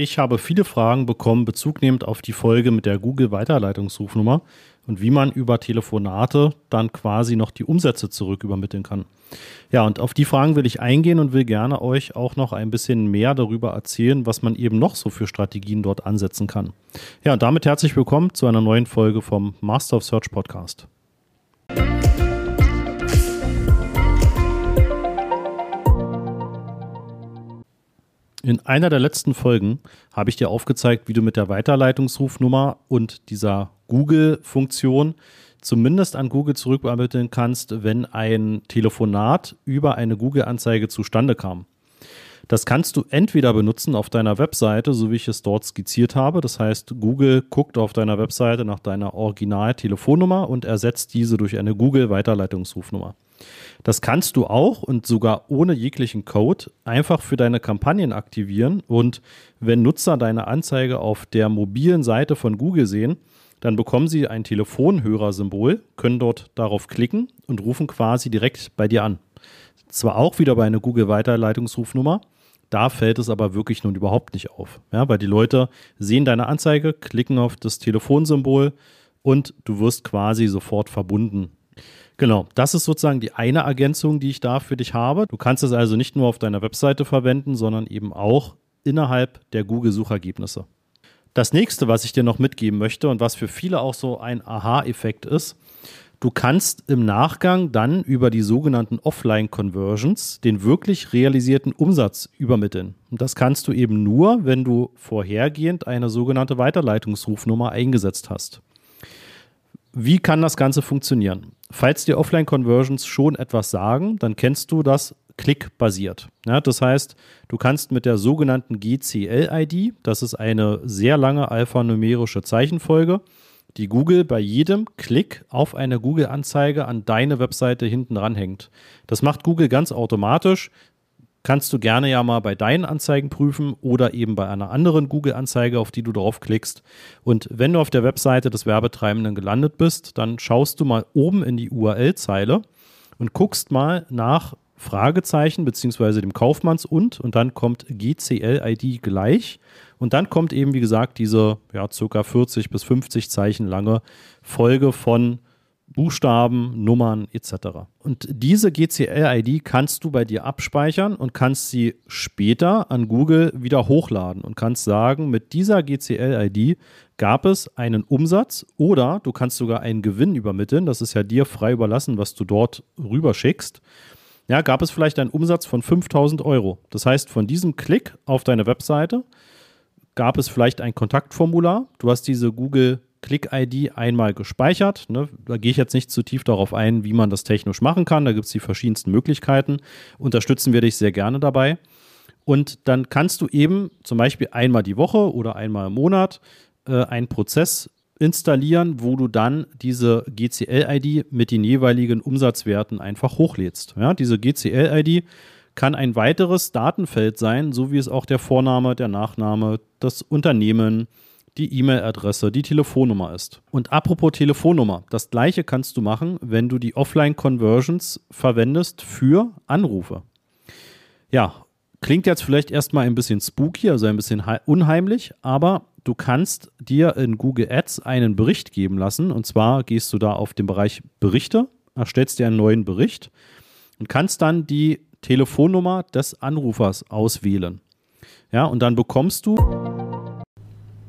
Ich habe viele Fragen bekommen, bezugnehmend auf die Folge mit der Google-Weiterleitungsrufnummer und wie man über Telefonate dann quasi noch die Umsätze zurück übermitteln kann. Ja, und auf die Fragen will ich eingehen und will gerne euch auch noch ein bisschen mehr darüber erzählen, was man eben noch so für Strategien dort ansetzen kann. Ja, und damit herzlich willkommen zu einer neuen Folge vom Master of Search Podcast. In einer der letzten Folgen habe ich dir aufgezeigt, wie du mit der Weiterleitungsrufnummer und dieser Google-Funktion zumindest an Google zurückübermitteln kannst, wenn ein Telefonat über eine Google-Anzeige zustande kam. Das kannst du entweder benutzen auf deiner Webseite, so wie ich es dort skizziert habe. Das heißt, Google guckt auf deiner Webseite nach deiner Original-Telefonnummer und ersetzt diese durch eine Google-Weiterleitungsrufnummer. Das kannst du auch und sogar ohne jeglichen Code einfach für deine Kampagnen aktivieren. Und wenn Nutzer deine Anzeige auf der mobilen Seite von Google sehen, dann bekommen sie ein Telefonhörersymbol, können dort darauf klicken und rufen quasi direkt bei dir an. Zwar auch wieder bei einer Google-Weiterleitungsrufnummer, da fällt es aber wirklich nun überhaupt nicht auf. Ja, weil die Leute sehen deine Anzeige, klicken auf das Telefonsymbol und du wirst quasi sofort verbunden Genau, das ist sozusagen die eine Ergänzung, die ich da für dich habe. Du kannst es also nicht nur auf deiner Webseite verwenden, sondern eben auch innerhalb der Google-Suchergebnisse. Das nächste, was ich dir noch mitgeben möchte und was für viele auch so ein Aha-Effekt ist, du kannst im Nachgang dann über die sogenannten Offline-Conversions den wirklich realisierten Umsatz übermitteln. Und das kannst du eben nur, wenn du vorhergehend eine sogenannte Weiterleitungsrufnummer eingesetzt hast. Wie kann das Ganze funktionieren? Falls dir Offline-Conversions schon etwas sagen, dann kennst du das klickbasiert. Ja, das heißt, du kannst mit der sogenannten GCL-ID, das ist eine sehr lange alphanumerische Zeichenfolge, die Google bei jedem Klick auf eine Google-Anzeige an deine Webseite hinten ranhängt. Das macht Google ganz automatisch kannst du gerne ja mal bei deinen Anzeigen prüfen oder eben bei einer anderen Google-Anzeige, auf die du draufklickst. Und wenn du auf der Webseite des Werbetreibenden gelandet bist, dann schaust du mal oben in die URL-Zeile und guckst mal nach Fragezeichen beziehungsweise dem Kaufmanns und und dann kommt GCL-ID gleich und dann kommt eben wie gesagt diese ja circa 40 bis 50 Zeichen lange Folge von Buchstaben, Nummern etc. Und diese GCL-ID kannst du bei dir abspeichern und kannst sie später an Google wieder hochladen und kannst sagen, mit dieser GCL-ID gab es einen Umsatz oder du kannst sogar einen Gewinn übermitteln. Das ist ja dir frei überlassen, was du dort rüberschickst. Ja, gab es vielleicht einen Umsatz von 5000 Euro. Das heißt, von diesem Klick auf deine Webseite gab es vielleicht ein Kontaktformular. Du hast diese Google Click-ID einmal gespeichert. Ne? Da gehe ich jetzt nicht zu tief darauf ein, wie man das technisch machen kann. Da gibt es die verschiedensten Möglichkeiten. Unterstützen wir dich sehr gerne dabei. Und dann kannst du eben zum Beispiel einmal die Woche oder einmal im Monat äh, einen Prozess installieren, wo du dann diese GCL-ID mit den jeweiligen Umsatzwerten einfach hochlädst. Ja, diese GCL-ID kann ein weiteres Datenfeld sein, so wie es auch der Vorname, der Nachname, das Unternehmen, die E-Mail-Adresse, die Telefonnummer ist. Und apropos Telefonnummer, das gleiche kannst du machen, wenn du die Offline-Conversions verwendest für Anrufe. Ja, klingt jetzt vielleicht erstmal ein bisschen spooky, also ein bisschen unheimlich, aber du kannst dir in Google Ads einen Bericht geben lassen. Und zwar gehst du da auf den Bereich Berichte, erstellst dir einen neuen Bericht und kannst dann die Telefonnummer des Anrufers auswählen. Ja, und dann bekommst du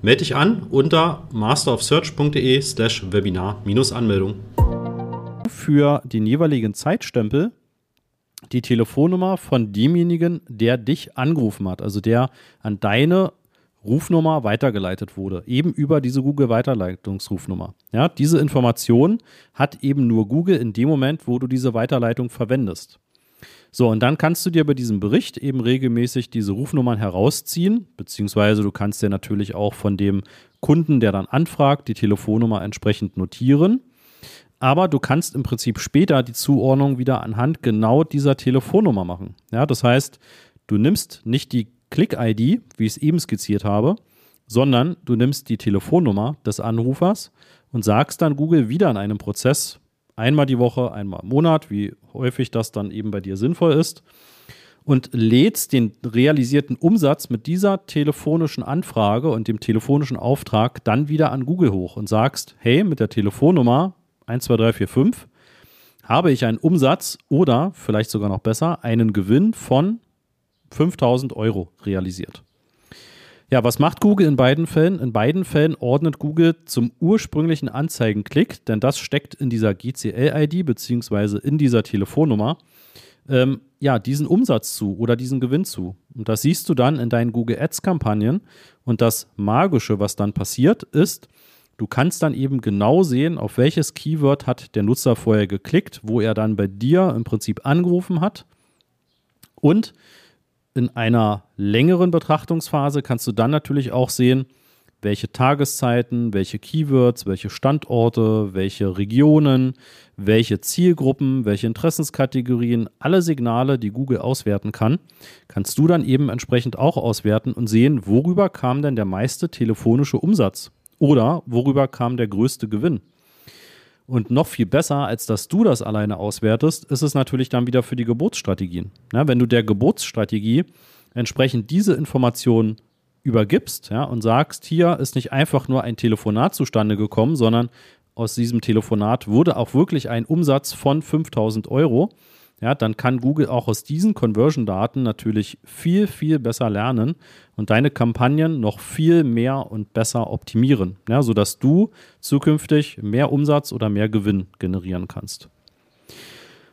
Melde dich an unter masterofsearch.de slash Webinar-Anmeldung. Für den jeweiligen Zeitstempel die Telefonnummer von demjenigen, der dich angerufen hat, also der an deine Rufnummer weitergeleitet wurde, eben über diese Google-Weiterleitungsrufnummer. Ja, diese Information hat eben nur Google in dem Moment, wo du diese Weiterleitung verwendest. So, und dann kannst du dir bei diesem Bericht eben regelmäßig diese Rufnummern herausziehen, beziehungsweise du kannst dir natürlich auch von dem Kunden, der dann anfragt, die Telefonnummer entsprechend notieren. Aber du kannst im Prinzip später die Zuordnung wieder anhand genau dieser Telefonnummer machen. Ja, das heißt, du nimmst nicht die Click-ID, wie ich es eben skizziert habe, sondern du nimmst die Telefonnummer des Anrufers und sagst dann Google wieder in einem Prozess, einmal die Woche, einmal im Monat, wie häufig das dann eben bei dir sinnvoll ist, und lädst den realisierten Umsatz mit dieser telefonischen Anfrage und dem telefonischen Auftrag dann wieder an Google hoch und sagst, hey, mit der Telefonnummer 12345 habe ich einen Umsatz oder vielleicht sogar noch besser einen Gewinn von 5000 Euro realisiert. Ja, was macht Google in beiden Fällen? In beiden Fällen ordnet Google zum ursprünglichen Anzeigenklick, denn das steckt in dieser GCL-ID beziehungsweise in dieser Telefonnummer, ähm, ja, diesen Umsatz zu oder diesen Gewinn zu. Und das siehst du dann in deinen Google Ads-Kampagnen. Und das Magische, was dann passiert, ist, du kannst dann eben genau sehen, auf welches Keyword hat der Nutzer vorher geklickt, wo er dann bei dir im Prinzip angerufen hat. Und in einer längeren Betrachtungsphase kannst du dann natürlich auch sehen, welche Tageszeiten, welche Keywords, welche Standorte, welche Regionen, welche Zielgruppen, welche Interessenskategorien, alle Signale, die Google auswerten kann, kannst du dann eben entsprechend auch auswerten und sehen, worüber kam denn der meiste telefonische Umsatz oder worüber kam der größte Gewinn. Und noch viel besser, als dass du das alleine auswertest, ist es natürlich dann wieder für die Geburtsstrategien. Ja, wenn du der Geburtsstrategie entsprechend diese Informationen übergibst ja, und sagst, hier ist nicht einfach nur ein Telefonat zustande gekommen, sondern aus diesem Telefonat wurde auch wirklich ein Umsatz von 5000 Euro, ja, dann kann Google auch aus diesen Conversion-Daten natürlich viel, viel besser lernen und deine Kampagnen noch viel mehr und besser optimieren, ja, sodass du zukünftig mehr Umsatz oder mehr Gewinn generieren kannst.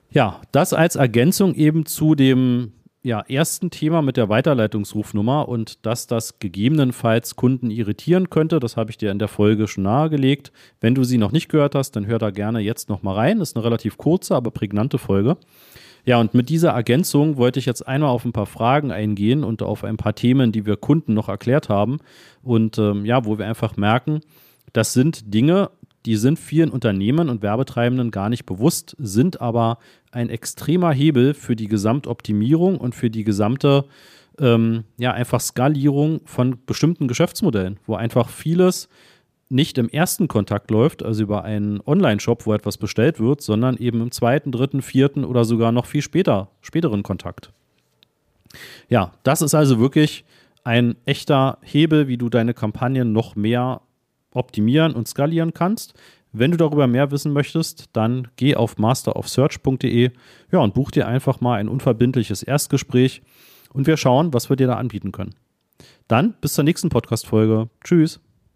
Ja, das als Ergänzung eben zu dem ja, ersten Thema mit der Weiterleitungsrufnummer und dass das gegebenenfalls Kunden irritieren könnte. Das habe ich dir in der Folge schon nahegelegt. Wenn du sie noch nicht gehört hast, dann hör da gerne jetzt nochmal rein. Das ist eine relativ kurze, aber prägnante Folge. Ja, und mit dieser Ergänzung wollte ich jetzt einmal auf ein paar Fragen eingehen und auf ein paar Themen, die wir Kunden noch erklärt haben. Und ähm, ja, wo wir einfach merken, das sind Dinge, die sind vielen Unternehmen und Werbetreibenden gar nicht bewusst, sind aber ein extremer Hebel für die Gesamtoptimierung und für die gesamte, ähm, ja, einfach Skalierung von bestimmten Geschäftsmodellen, wo einfach vieles nicht im ersten Kontakt läuft, also über einen Online-Shop, wo etwas bestellt wird, sondern eben im zweiten, dritten, vierten oder sogar noch viel später, späteren Kontakt. Ja, das ist also wirklich ein echter Hebel, wie du deine Kampagnen noch mehr optimieren und skalieren kannst. Wenn du darüber mehr wissen möchtest, dann geh auf masterofsearch.de ja, und buch dir einfach mal ein unverbindliches Erstgespräch und wir schauen, was wir dir da anbieten können. Dann bis zur nächsten Podcast-Folge. Tschüss.